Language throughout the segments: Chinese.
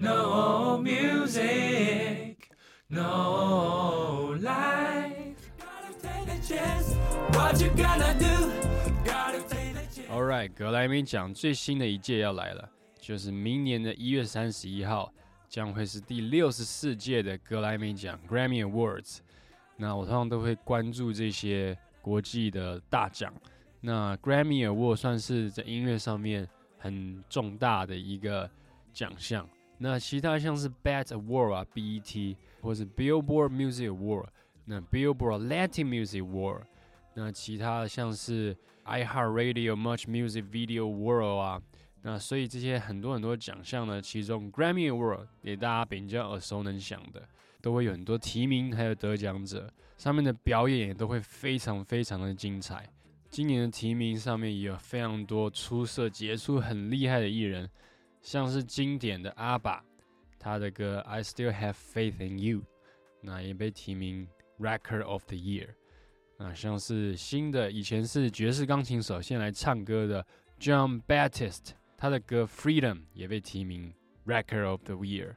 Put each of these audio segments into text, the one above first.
No music, no life. Gotta take a chance. What you gonna do? Gotta take a chance. All right，格莱美奖最新的一届要来了，就是明年的一月三十一号，将会是第六十四届的格莱美奖 （Grammy Awards）。那我通常都会关注这些国际的大奖。那 Grammy Award 算是在音乐上面很重大的一个奖项。那其他像是 BET Award 啊，BET，或是 Billboard Music Award，那 Billboard Latin Music Award，那其他像是 iHeartRadio Much Music Video Award 啊，那所以这些很多很多奖项呢，其中 Grammy Award 也大家比较耳熟能详的，都会有很多提名还有得奖者，上面的表演也都会非常非常的精彩。今年的提名上面也有非常多出色、杰出、很厉害的艺人。像是经典的阿爸，他的歌《I Still Have Faith in You》，那也被提名 Record of the Year。那像是新的，以前是爵士钢琴手，现来唱歌的 John Baptist，他的歌《Freedom》也被提名 Record of the Year。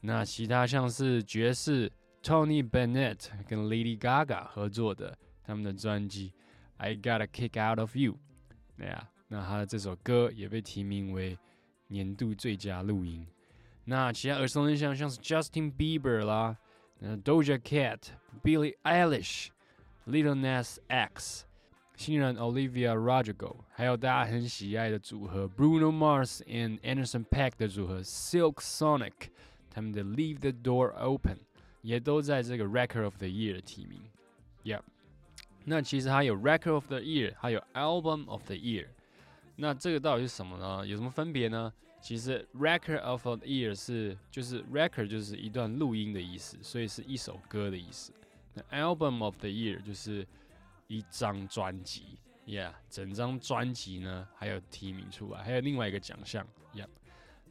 那其他像是爵士 Tony Bennett 跟 Lady Gaga 合作的他们的专辑《I Got a Kick Out of You》，对呀，那他的这首歌也被提名为。年度最佳录音。那其他耳熟能详像是 Justin Bieber 啦，呃 Doja Cat、Billie Eilish、Little Nas X、新人 Olivia Rodrigo，还有大家很喜爱的组合 Bruno Mars and Anderson .Paak 的组合 Silk Sonic，他们的 Leave the Door Open 也都在这个 Record of the Year 的提名。Yeah，那其实还有 Record of the Year，还有 Album of the Year。 那这个到底是什么呢？有什么分别呢？其实 record of the year 是就是 record 就是一段录音的意思，所以是一首歌的意思。那 album of the year 就是一张专辑，yeah，整张专辑呢还有提名出来，还有另外一个奖项，yeah。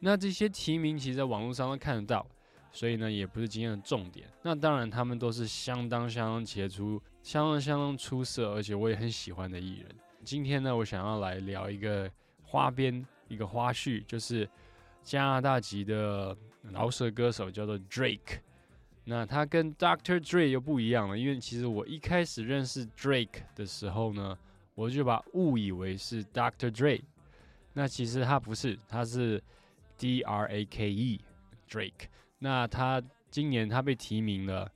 那这些提名其实在网络上都看得到，所以呢也不是今天的重点。那当然他们都是相当相当杰出、相当相当出色，而且我也很喜欢的艺人。今天呢，我想要来聊一个花边，一个花絮，就是加拿大籍的饶舌歌手叫做 Drake。那他跟 Doctor Dre 又不一样了，因为其实我一开始认识 Drake 的时候呢，我就把误以为是 Doctor Dre。那其实他不是，他是 D R A K E Drake。那他今年他被提名了，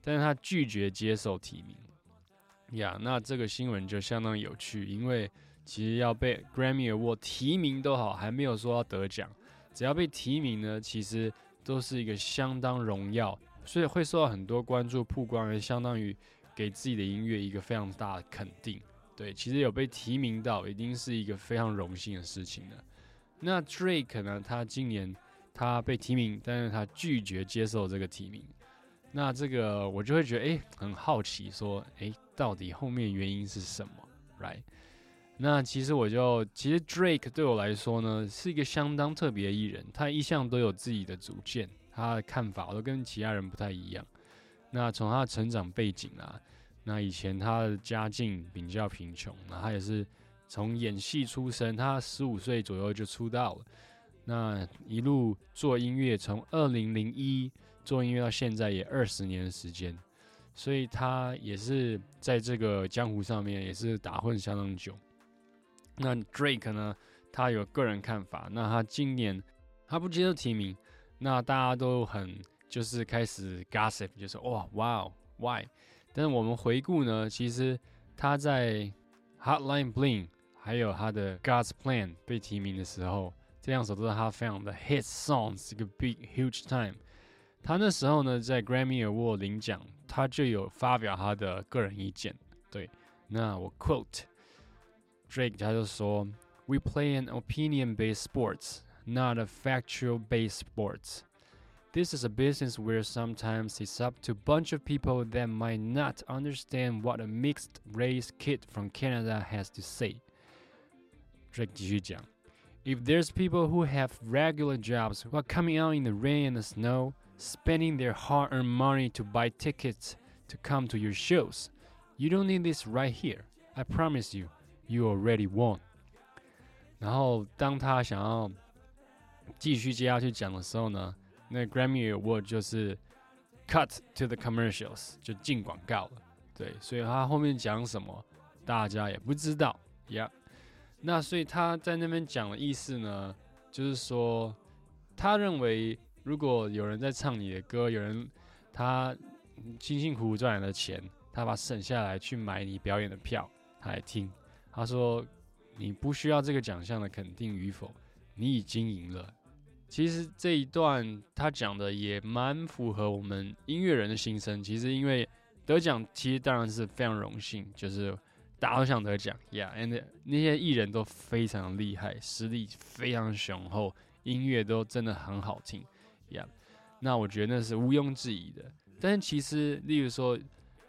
但是他拒绝接受提名。呀，那这个新闻就相当有趣，因为其实要被 Grammy Award 提名都好，还没有说要得奖，只要被提名呢，其实都是一个相当荣耀，所以会受到很多关注曝光，也相当于给自己的音乐一个非常大的肯定。对，其实有被提名到，已经是一个非常荣幸的事情了。那 Drake 呢，他今年他被提名，但是他拒绝接受这个提名。那这个我就会觉得，哎，很好奇，说，哎，到底后面原因是什么？Right？那其实我就，其实 Drake 对我来说呢，是一个相当特别的艺人，他一向都有自己的主见，他的看法都跟其他人不太一样。那从他的成长背景啊，那以前他的家境比较贫穷，那他也是从演戏出身，他十五岁左右就出道了，那一路做音乐，从二零零一。做音乐到现在也二十年的时间，所以他也是在这个江湖上面也是打混相当久。那 Drake 呢，他有个人看法，那他今年他不接受提名，那大家都很就是开始 gossip，就说哇哇 why？但是我们回顾呢，其实他在 Hotline Bling 还有他的 God's Plan 被提名的时候，这两首都是他非常的 hit songs，一个 big huge time。他那时候呢，在 Grammy Award 领奖，他就有发表他的个人意见。对，那我 quote Drake，他就说：“We play an opinion-based sports, not a factual-based sports. This is a business where sometimes it's up to a bunch of people that might not understand what a mixed-race kid from Canada has to say.” Drake 继续讲 ：“If there's people who have regular jobs who are coming out in the rain and the snow.” spending their hard earned money to buy tickets to come to your shows. You don't need this right here. I promise you, you already won. 然后当他想要 继续接下去讲的时候呢，那 Grammy Award 就是 cut to the commercials，就进广告了。对，所以他后面讲什么，大家也不知道呀。 那所以他在那边讲的意思呢，就是说，他认为如果有人在唱你的歌，有人他辛辛苦苦赚来的钱，他把省下来去买你表演的票，他来听。他说，你不需要这个奖项的肯定与否，你已经赢了。其实这一段他讲的也蛮符合我们音乐人的心声。其实因为得奖，其实当然是非常荣幸，就是大家都想得奖，Yeah，and 那些艺人都非常厉害，实力非常雄厚，音乐都真的很好听，Yeah。那我觉得那是毋庸置疑的。但是其实，例如说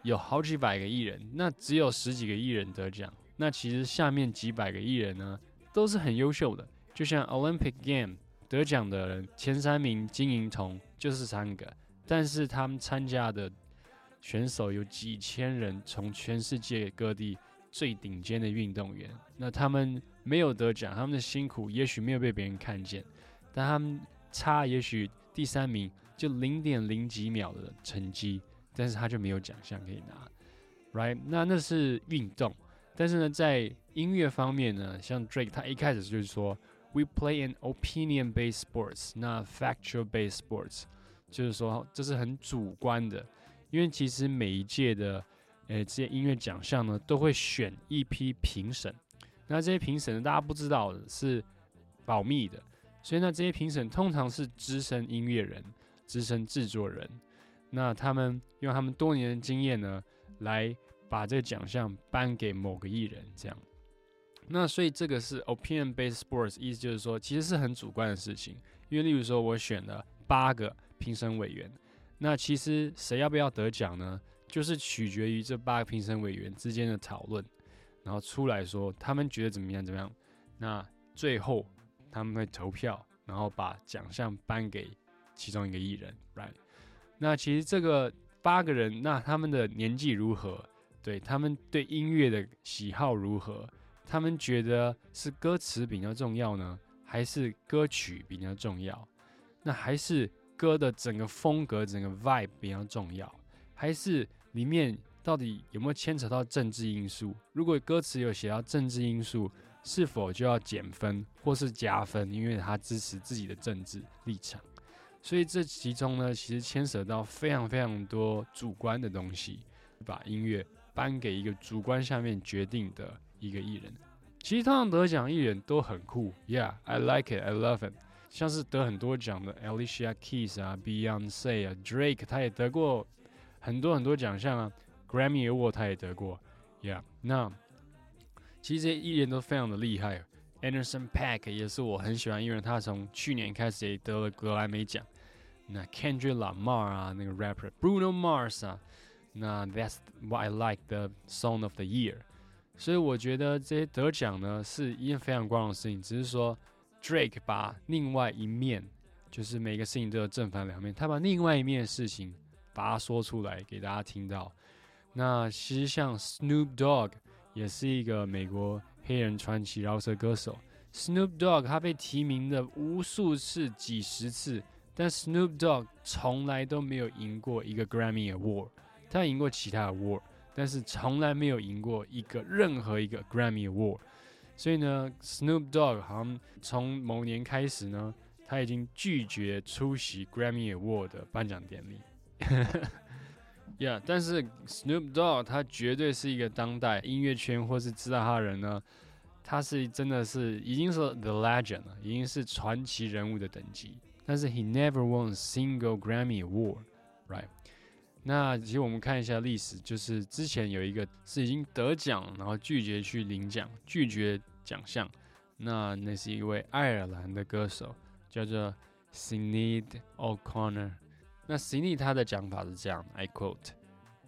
有好几百个艺人，那只有十几个艺人得奖，那其实下面几百个艺人呢，都是很优秀的。就像 Olympic Game 得奖的人前三名金银铜就是三个，但是他们参加的选手有几千人，从全世界各地最顶尖的运动员，那他们没有得奖，他们的辛苦也许没有被别人看见，但他们差也许第三名。就零点零几秒的成绩，但是他就没有奖项可以拿，right？那那是运动，但是呢，在音乐方面呢，像 Drake 他一开始就是说，We play an opinion-based sports, 那 factual-based sports，就是说这是很主观的，因为其实每一届的诶这些音乐奖项呢，都会选一批评审，那这些评审呢，大家不知道是保密的，所以呢，这些评审通常是资深音乐人。资深制作人，那他们用他们多年的经验呢，来把这个奖项颁给某个艺人，这样。那所以这个是 opinion based sports，意思就是说，其实是很主观的事情。因为例如说，我选了八个评审委员，那其实谁要不要得奖呢？就是取决于这八个评审委员之间的讨论，然后出来说他们觉得怎么样怎么样。那最后他们会投票，然后把奖项颁给。其中一个艺人，right？那其实这个八个人，那他们的年纪如何？对他们对音乐的喜好如何？他们觉得是歌词比较重要呢，还是歌曲比较重要？那还是歌的整个风格、整个 vibe 比较重要？还是里面到底有没有牵扯到政治因素？如果歌词有写到政治因素，是否就要减分或是加分？因为他支持自己的政治立场。所以这其中呢，其实牵涉到非常非常多主观的东西，把音乐颁给一个主观下面决定的一个艺人。其实通常得奖艺人都很酷，Yeah，I like it，I love it。像是得很多奖的 Alicia Keys 啊，Beyonce 啊，Drake 他也得过很多很多奖项啊，Grammy Award 他也得过，Yeah。那其实这些艺人都非常的厉害。Anderson Paak 也是我很喜欢，因为他从去年开始也得了格莱美奖。那 Kendrick Lamar 啊，那个 rapper Bruno Mars 啊，那 That's what I like the song of the year。所以我觉得这些得奖呢是一件非常光荣的事情。只是说 Drake 把另外一面，就是每个事情都有正反两面，他把另外一面的事情把它说出来给大家听到。那其实像 Snoop Dogg 也是一个美国。黑人传奇饶舌歌手 Snoop Dogg，他被提名了无数次、几十次，但 Snoop Dogg 从来都没有赢过一个 Grammy Award。他赢过其他 Award，但是从来没有赢过一个任何一个 Grammy Award。所以呢，Snoop Dogg 好像从某年开始呢，他已经拒绝出席 Grammy Award 的颁奖典礼。Yeah，但是 Snoop Dogg 他绝对是一个当代音乐圈或是知道他的人呢，他是真的是已经是 The Legend 了，已经是传奇人物的等级。但是 He never won single Grammy Award，right？那其实我们看一下历史，就是之前有一个是已经得奖，然后拒绝去领奖，拒绝奖项。那那是一位爱尔兰的歌手，叫做 Sinead O'Connor。那 Cindy 他的讲法是这样，I quote: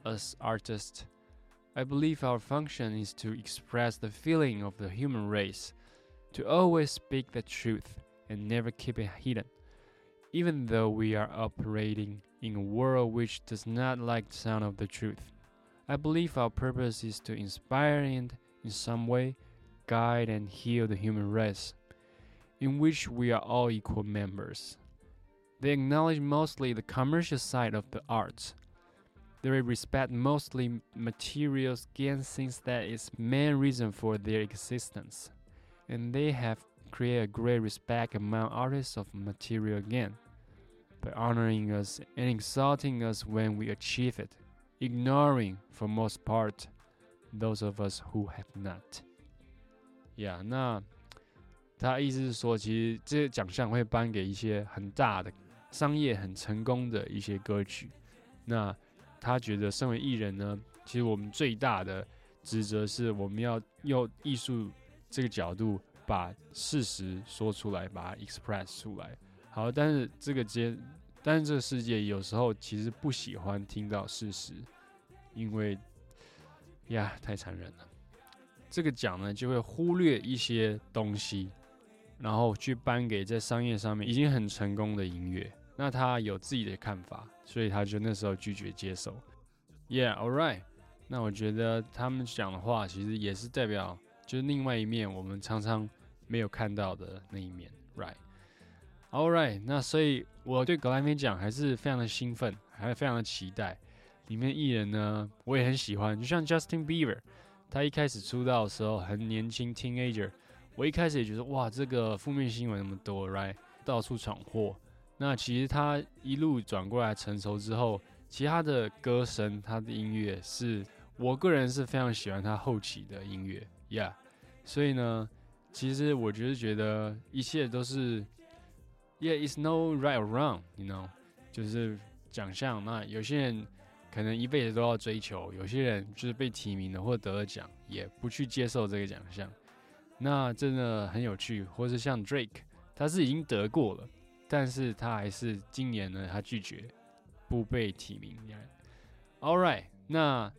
"As artists, I believe our function is to express the feeling of the human race, to always speak the truth and never keep it hidden, even though we are operating in a world which does not like the sound of the truth. I believe our purpose is to inspire and, in some way, guide and heal the human race." in which we are all equal members. They acknowledge mostly the commercial side of the arts. They respect mostly material gain since that is main reason for their existence. And they have created a great respect among artists of material gain by honoring us and exalting us when we achieve it, ignoring for most part those of us who have not. Yeah，那他意思是说，其实这个奖项会颁给一些很大的 商业很成功的一些歌曲。那他觉得，身为艺人呢，其实我们最大的职责是我们要用艺术这个角度把事实说出来，把它 express 出来。好，但是这个间，但是这个世界有时候其实不喜欢听到事实，因为呀太残忍了。这个奖呢就会忽略一些东西，然后去颁给在商业上面已经很成功的音乐。那他有自己的看法，所以他就那时候拒绝接受。Yeah, all right。那我觉得他们讲的话其实也是代表，就是另外一面我们常常没有看到的那一面，right? All right。那所以我对格莱美奖还是非常的兴奋，还是非常的期待。里面艺人呢，我也很喜欢，就像 Justin Bieber。他一开始出道的时候很年轻，teenager。我一开始也觉得哇，这个负面新闻那么多，right？到处闯祸。那其实他一路转过来成熟之后，其他的歌声、他的音乐是我个人是非常喜欢他后期的音乐，yeah。所以呢，其实我就是觉得一切都是，yeah，it's no right or wrong，you know，就是奖项。那有些人。可能一辈子都要追求，有些人就是被提名了或得了奖，也不去接受这个奖项，那真的很有趣。或是像 Drake，他是已经得过了，但是他还是今年呢，他拒绝不被提名。All right，那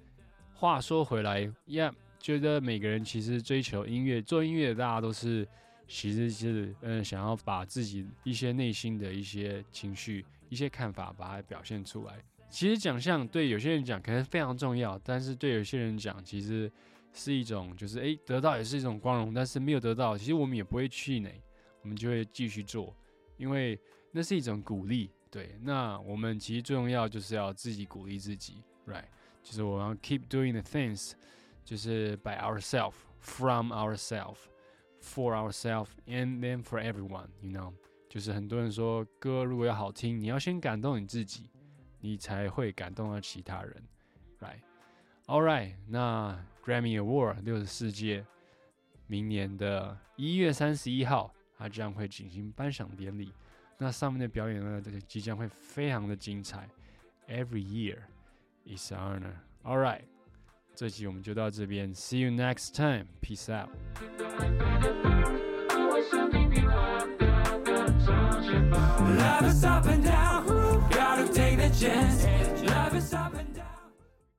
话说回来，Yeah，觉得每个人其实追求音乐，做音乐大家都是，其实是嗯，想要把自己一些内心的一些情绪、一些看法，把它表现出来。其实奖项对有些人讲可能非常重要，但是对有些人讲其实是一种就是诶，得到也是一种光荣，但是没有得到，其实我们也不会气馁，我们就会继续做，因为那是一种鼓励。对，那我们其实最重要就是要自己鼓励自己，right？就是我们要 keep doing the things，就是 by ourselves，from ourselves，for ourselves，and then for everyone，you know？就是很多人说歌如果要好听，你要先感动你自己。你才会感动到其他人，right？All right，那 Grammy Award 六十四届，明年的一月三十一号，它将会进行颁奖典礼。那上面的表演呢，这个即将会非常的精彩。Every year is honor。All right，这期我们就到这边，See you next time，Peace out。